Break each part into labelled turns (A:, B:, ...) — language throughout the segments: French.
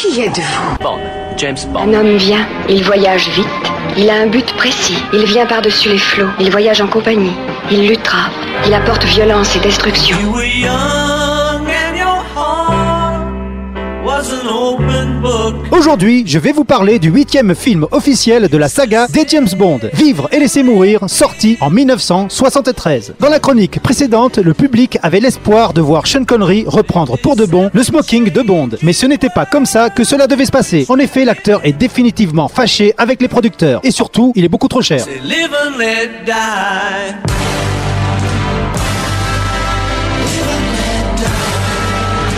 A: Qui êtes-vous
B: Bond, James Bond.
A: Un homme vient, il voyage vite, il a un but précis, il vient par-dessus les flots, il voyage en compagnie, il luttera, il apporte violence et destruction.
C: Aujourd'hui, je vais vous parler du huitième film officiel de la saga des James Bond, Vivre et laisser mourir, sorti en 1973. Dans la chronique précédente, le public avait l'espoir de voir Sean Connery reprendre pour de bon le smoking de Bond. Mais ce n'était pas comme ça que cela devait se passer. En effet, l'acteur est définitivement fâché avec les producteurs. Et surtout, il est beaucoup trop cher.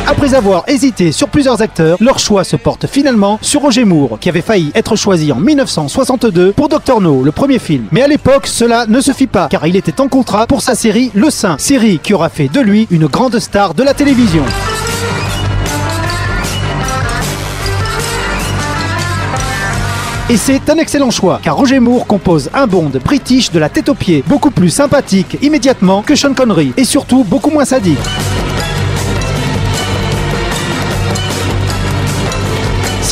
C: Après avoir hésité sur plusieurs acteurs, leur choix se porte finalement sur Roger Moore, qui avait failli être choisi en 1962 pour Dr No, le premier film. Mais à l'époque, cela ne se fit pas, car il était en contrat pour sa série Le Saint, série qui aura fait de lui une grande star de la télévision. Et c'est un excellent choix, car Roger Moore compose un Bond british de la tête aux pieds, beaucoup plus sympathique immédiatement que Sean Connery, et surtout beaucoup moins sadique.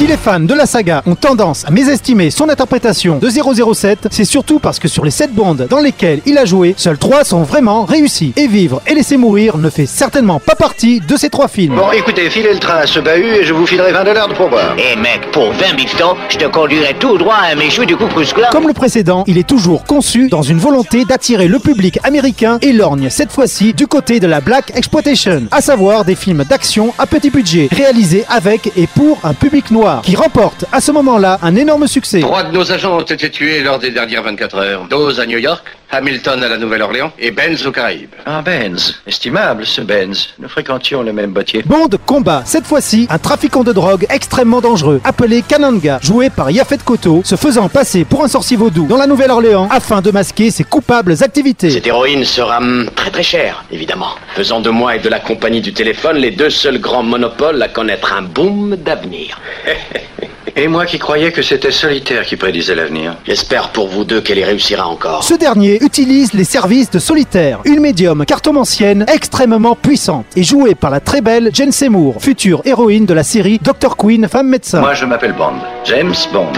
C: Si les fans de la saga ont tendance à mésestimer son interprétation de 007, c'est surtout parce que sur les 7 bandes dans lesquelles il a joué, seuls 3 sont vraiment réussis. Et Vivre et Laisser Mourir ne fait certainement pas partie de ces 3 films.
D: Bon, écoutez, filez le train à ce bahut et je vous filerai 20 dollars de pourboire.
B: Eh mec, pour 20 bifetons, je te conduirai tout droit à un méchoui du Coucous Club.
C: Comme le précédent, il est toujours conçu dans une volonté d'attirer le public américain et lorgne cette fois-ci du côté de la Black Exploitation, à savoir des films d'action à petit budget, réalisés avec et pour un public noir, qui remporte à ce moment-là un énorme succès.
D: Trois de nos agents ont été tués lors des dernières 24 heures. Dose à New York, Hamilton à la Nouvelle-Orléans et Benz aux Caraïbes.
E: Ah, Benz. Estimable, ce Benz. Nous fréquentions le même bottier.
C: Bond combat cette fois-ci un trafiquant de drogue extrêmement dangereux appelé Kananga, joué par Yafet Koto, se faisant passer pour un sorcier vaudou dans la Nouvelle-Orléans afin de masquer ses coupables activités.
F: Cette héroïne sera hum, très très chère, évidemment. Faisant de moi et de la compagnie du téléphone les deux seuls grands monopoles à connaître un boom d'avenir.
E: Et moi qui croyais que c'était Solitaire qui prédisait l'avenir.
F: J'espère pour vous deux qu'elle y réussira encore.
C: Ce dernier utilise les services de Solitaire, une médium cartomancienne extrêmement puissante et jouée par la très belle Jane Seymour, future héroïne de la série Dr. Queen, femme médecin.
E: Moi, je m'appelle Bond. James Bond.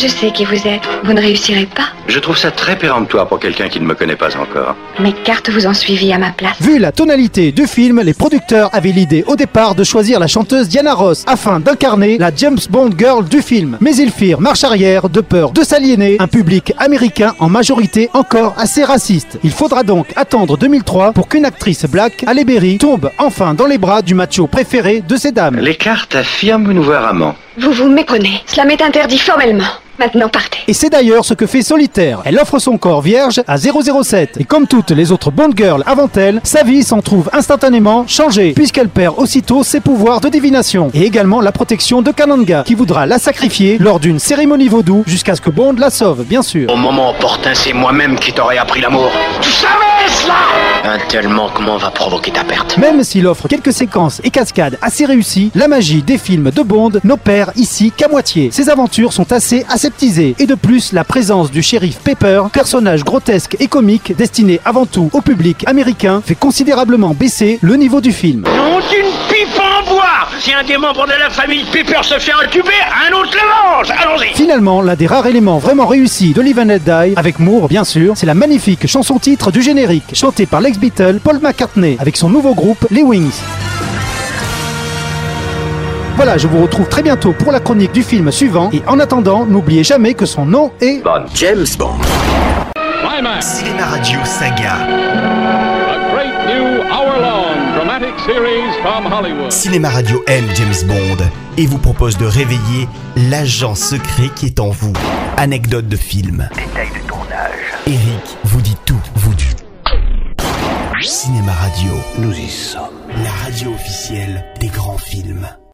A: Je sais qui vous êtes, vous ne réussirez pas.
E: Je trouve ça très péremptoire pour quelqu'un qui ne me connaît pas encore.
A: Mes cartes vous ont suivi à ma place.
C: Vu la tonalité du film, les producteurs avaient l'idée au départ de choisir la chanteuse Diana Ross afin d'incarner la James Bond girl du film. Mais ils firent marche arrière de peur de s'aliéner un public américain en majorité encore assez raciste. Il faudra donc attendre 2003 pour qu'une actrice black, Halle Berry, tombe enfin dans les bras du macho préféré de ces dames.
E: Les cartes affirment nous voir amants.
A: Vous vous méprenez. Cela m'est interdit formellement. Maintenant partez.
C: Et c'est d'ailleurs ce que fait Solitaire. Elle offre son corps vierge à 007. Et comme toutes les autres Bond Girls avant elle, sa vie s'en trouve instantanément changée, puisqu'elle perd aussitôt ses pouvoirs de divination. Et également la protection de Kananga, qui voudra la sacrifier lors d'une cérémonie vaudou, jusqu'à ce que Bond la sauve, bien sûr.
F: Au moment opportun, c'est moi-même qui t'aurais appris l'amour. Tu savais cela Un tel manquement va provoquer ta perte.
C: Même s'il offre quelques séquences et cascades assez réussies, la magie des films de Bond n'opère ici qu'à moitié. Ses aventures sont assez aseptisées. Et de plus, la présence du shérif Pepper, personnage grotesque et comique destiné avant tout au public américain, fait considérablement baisser le niveau du film.
F: Non, une pipe en bois Si un des membres de la famille Pepper se fait intuber, un autre le mange Allons-y
C: Finalement, l'un des rares éléments vraiment réussis de Live and Let Die, avec Moore bien sûr, c'est la magnifique chanson-titre du générique, chantée par l'ex-Beatle Paul McCartney, avec son nouveau groupe, les Wings. Voilà, je vous retrouve très bientôt pour la chronique du film suivant, et en attendant, n'oubliez jamais que son nom est...
G: James Bond.
H: Climax,
I: Cinéma Radio Saga.
H: a great new hour-long dramatic series from Hollywood.
I: Cinéma Radio aime James Bond et vous propose de réveiller l'agent secret qui est en vous. Anecdote de film.
G: Détail de tournage.
I: Eric vous dit tout, vous dit. Cinéma Radio,
G: Nous y sommes.
I: la radio officielle des grands films.